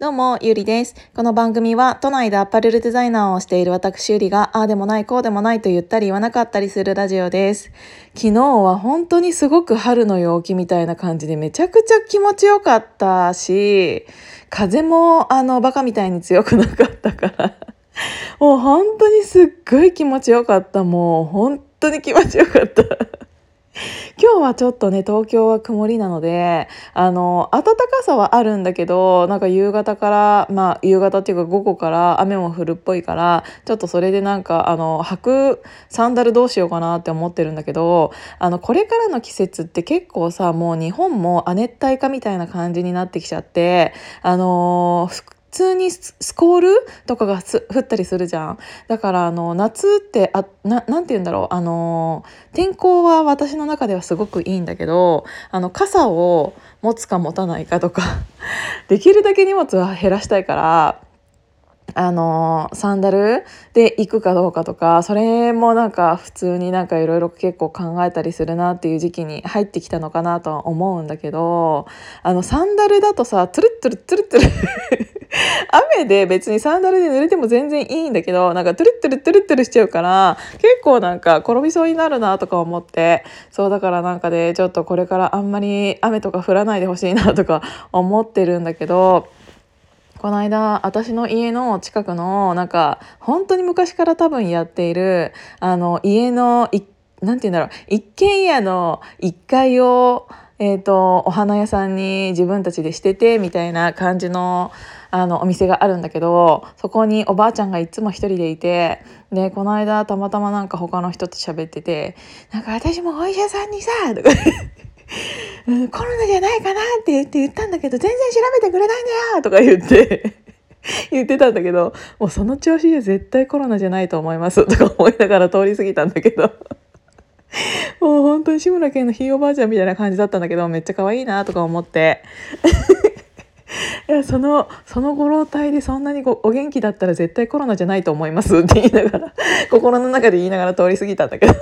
どうも、ゆりです。この番組は、都内でアパレルデザイナーをしている私ゆりが、ああでもない、こうでもないと言ったり言わなかったりするラジオです。昨日は本当にすごく春の陽気みたいな感じでめちゃくちゃ気持ちよかったし、風もあの、バカみたいに強くなかったから もう本当にすっごい気持ちよかった。もう本当に気持ちよかった。今日はちょっとね東京は曇りなのであの暖かさはあるんだけどなんか夕方からまあ夕方っていうか午後から雨も降るっぽいからちょっとそれでなんかあの履くサンダルどうしようかなって思ってるんだけどあのこれからの季節って結構さもう日本も亜熱帯化みたいな感じになってきちゃってあの普通にスコールとかが降ったりするじゃん。だからあの夏ってあななんて言うんだろう。あの天候は私の中ではすごくいいんだけどあの傘を持つか持たないかとか できるだけ荷物は減らしたいからあのサンダルで行くかどうかとかそれもなんか普通になんかいろいろ結構考えたりするなっていう時期に入ってきたのかなとは思うんだけどあのサンダルだとさトゥルットゥルトゥルトゥル 雨で別にサンダルで濡れても全然いいんだけどなんかトゥルットゥルトゥルトゥルしちゃうから結構なんか転びそうになるなとか思ってそうだからなんかで、ね、ちょっとこれからあんまり雨とか降らないでほしいなとか思ってるんだけどこの間私の家の近くのなんか本当に昔から多分やっているあの家の何て言うんだろう一軒家の1階を、えーと、お花屋さんに自分たちでしててみたいな感じのあのお店があるんだけどそこにおばあちゃんがいつも一人でいてでこの間たまたまなんか他の人と喋ってて「なんか私もお医者さんにさ」とか。うん、コロナじゃないかなって言って言ったんだけど全然調べてくれないんだよとか言って 言ってたんだけどもうその調子で絶対コロナじゃないと思います。とか思いながら通り過ぎたんだけど。もう本当に志村けんのひいおばあちゃんみたいな感じだったんだけどめっちゃ可愛いなとか思って。い やそのそのご老体でそんなにお元気だったら絶対コロナじゃないと思いますって言いながら心の中で言いながら通り過ぎたんだけど。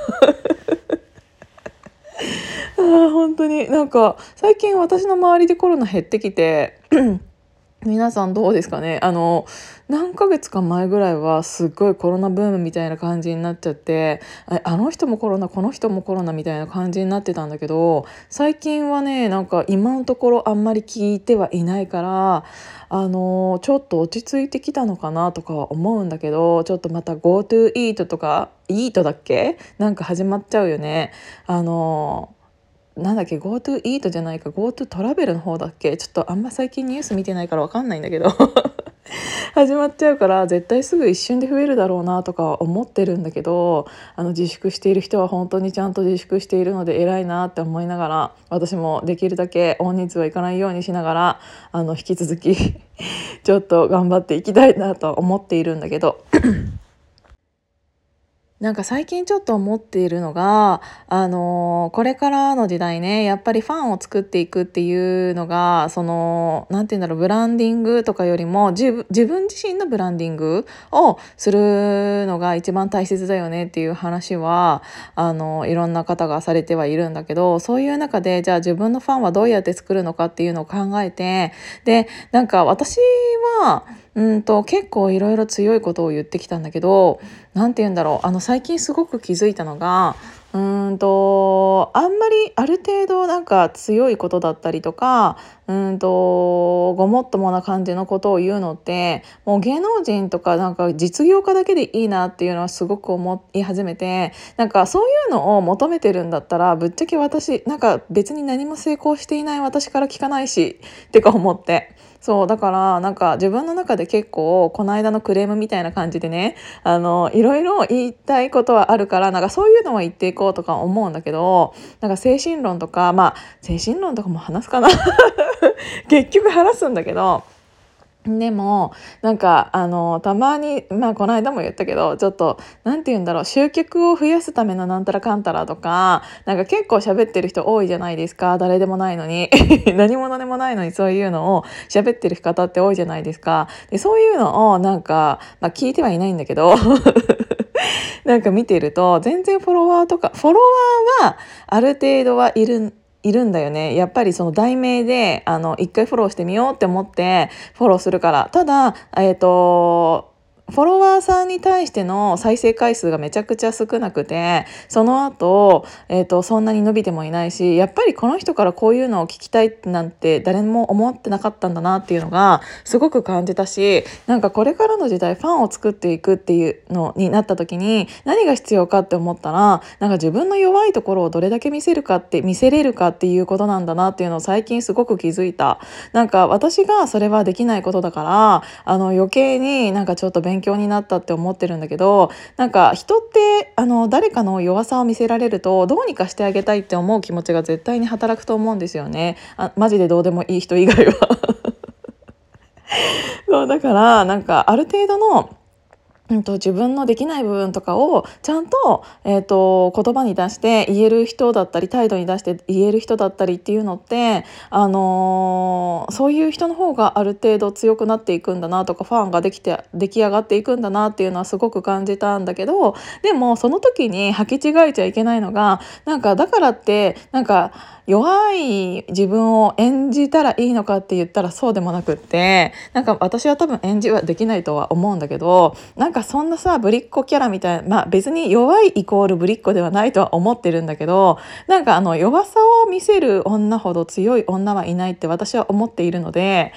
あ本当に。なんか最近私の周りでコロナ減ってきて 皆さんどうですかね。あの何ヶ月か前ぐらいはすっごいコロナブームみたいな感じになっちゃってあの人もコロナこの人もコロナみたいな感じになってたんだけど最近はねなんか今のところあんまり聞いてはいないからあのちょっと落ち着いてきたのかなとかは思うんだけどちょっとまた GoTo イートとかイートだっけ？なんか始まっちゃうよね。あのなんだっけ GoTo イートじゃないか GoTo トラベルの方だっけ？ちょっとあんま最近ニュース見てないから分かんないんだけど。始まっちゃうから絶対すぐ一瞬で増えるだろうなとか思ってるんだけどあの自粛している人は本当にちゃんと自粛しているので偉いなって思いながら私もできるだけ大人数はいかないようにしながらあの引き続き ちょっと頑張っていきたいなと思っているんだけど。なんか最近ちょっと思っているのが、あのー、これからの時代ね、やっぱりファンを作っていくっていうのが、その、なんて言うんだろう、ブランディングとかよりも、自分自身のブランディングをするのが一番大切だよねっていう話は、あの、いろんな方がされてはいるんだけど、そういう中で、じゃあ自分のファンはどうやって作るのかっていうのを考えて、で、なんか私は、うんと結構いろいろ強いことを言ってきたんだけど何て言うんだろうあの最近すごく気づいたのがうんとあんまりある程度なんか強いことだったりとかうんとごもっともな感じのことを言うのってもう芸能人とかなんか実業家だけでいいなっていうのはすごく思い始めてなんかそういうのを求めてるんだったらぶっちゃけ私なんか別に何も成功していない私から聞かないしってか思って。そうだからなんか自分の中で結構この間のクレームみたいな感じでねあのいろいろ言いたいことはあるからなんかそういうのは言っていこうとか思うんだけどなんか精神論とかまあ精神論とかも話すかな 結局話すんだけど。でもなんかあのたまにまあこの間も言ったけどちょっと何て言うんだろう集客を増やすためのなんたらかんたらとかなんか結構喋ってる人多いじゃないですか。誰でもないのに。何者でもないのにそういうのを喋ってる方って多いじゃないですか。でそういうのをなんか、まあ、聞いてはいないんだけど なんか見てると全然フォロワーとかフォロワーはある程度はいるいるんだよね。やっぱりその題名であの一回フォローしてみようって思ってフォローするから。ただえっ、ー、とフォロワーさんに対しての再生回数がめちゃくちゃ少なくてその後、えーと、そんなに伸びてもいないしやっぱりこの人からこういうのを聞きたいなんて誰も思ってなかったんだなっていうのがすごく感じたしなんかこれからの時代ファンを作っていくっていうのになった時に何が必要かって思ったらなんか自分の弱いところをどれだけ見せるかって見せれるかっていうことなんだなっていうのを最近すごく気づいた。なんか私がそれはできないことだからあの余計になんかちょっと勉勉強になったって思ってるんだけどなんか人ってあの誰かの弱さを見せられるとどうにかしてあげたいって思う気持ちが絶対に働くと思うんですよね。あマジでどうでもいい人以外は。そうだからなんかある程度のうんと、自分のできない部分とかをちゃんと,、えーと、言葉に出して言える人だったり態度に出して言える人だったりっていうのって、あのー、そういう人の方がある程度強くなっていくんだなとかファンができて出来上がっていくんだなっていうのはすごく感じたんだけどでもその時に履き違えちゃいけないのがなんかだからってなんか弱い自分を演じたらいいのかって言ったらそうでもなくってなんか私は多分演じはできないとは思うんだけどなんかそんなさぶりっ子キャラみたいなまあ別に弱いイコールぶりっ子ではないとは思ってるんだけどなんかあの弱さを見せる女ほど強い女はいないって私は思っているので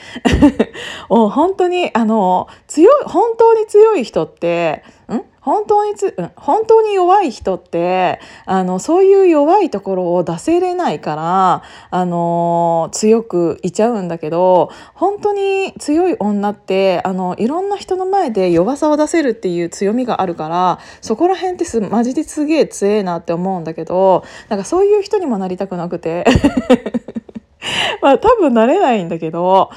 もう本当にあの強い本当に強い人ってん？本当につ、うん、本当に弱い人ってあのそういう弱いところを出せれないからあの強くいちゃうんだけど本当に強い女ってあのいろんな人の前で弱さを出せるっていう強みがあるからそこら辺ってすマジですげえ強えなって思うんだけどなんかそういう人にもなりたくなくて。まあ多分なれないんだけど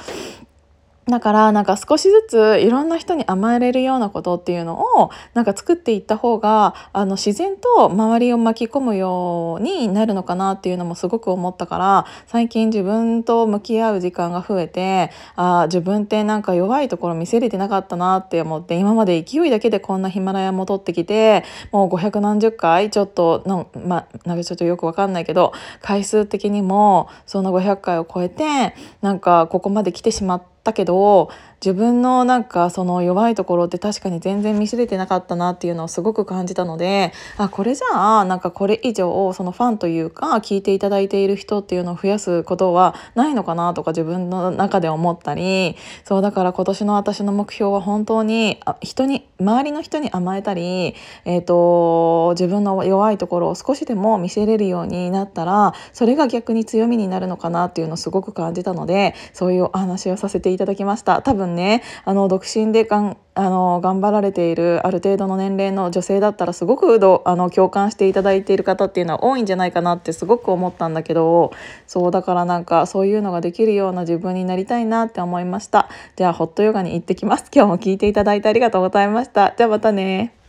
だからなんか少しずついろんな人に甘えれるようなことっていうのをなんか作っていった方があの自然と周りを巻き込むようになるのかなっていうのもすごく思ったから最近自分と向き合う時間が増えてあ自分ってなんか弱いところ見せれてなかったなって思って今まで勢いだけでこんなヒマラヤ戻ってきてもう500何十回ちょっとのまなんかちょっとよくわかんないけど回数的にもその500回を超えてなんかここまで来てしまってったけど自分のなんかその弱いところって確かに全然見せれてなかったなっていうのをすごく感じたのであこれじゃあなんかこれ以上そのファンというか聞いていただいている人っていうのを増やすことはないのかなとか自分の中で思ったりそうだから今年の私の目標は本当に人に周りの人に甘えたり、えーと、自分の弱いところを少しでも見せれるようになったらそれが逆に強みになるのかなっていうのをすごく感じたのでそういうお話をさせていただきました。多分ねあの独身でがんあの頑張られているある程度の年齢の女性だったらすごくあの共感していただいている方っていうのは多いんじゃないかなってすごく思ったんだけどそうだからなんかそういうのができるような自分になりたいなって思いました。じゃあホットヨガに行ってきます。今日も聞いていただいてありがとうございました。じゃあまたね。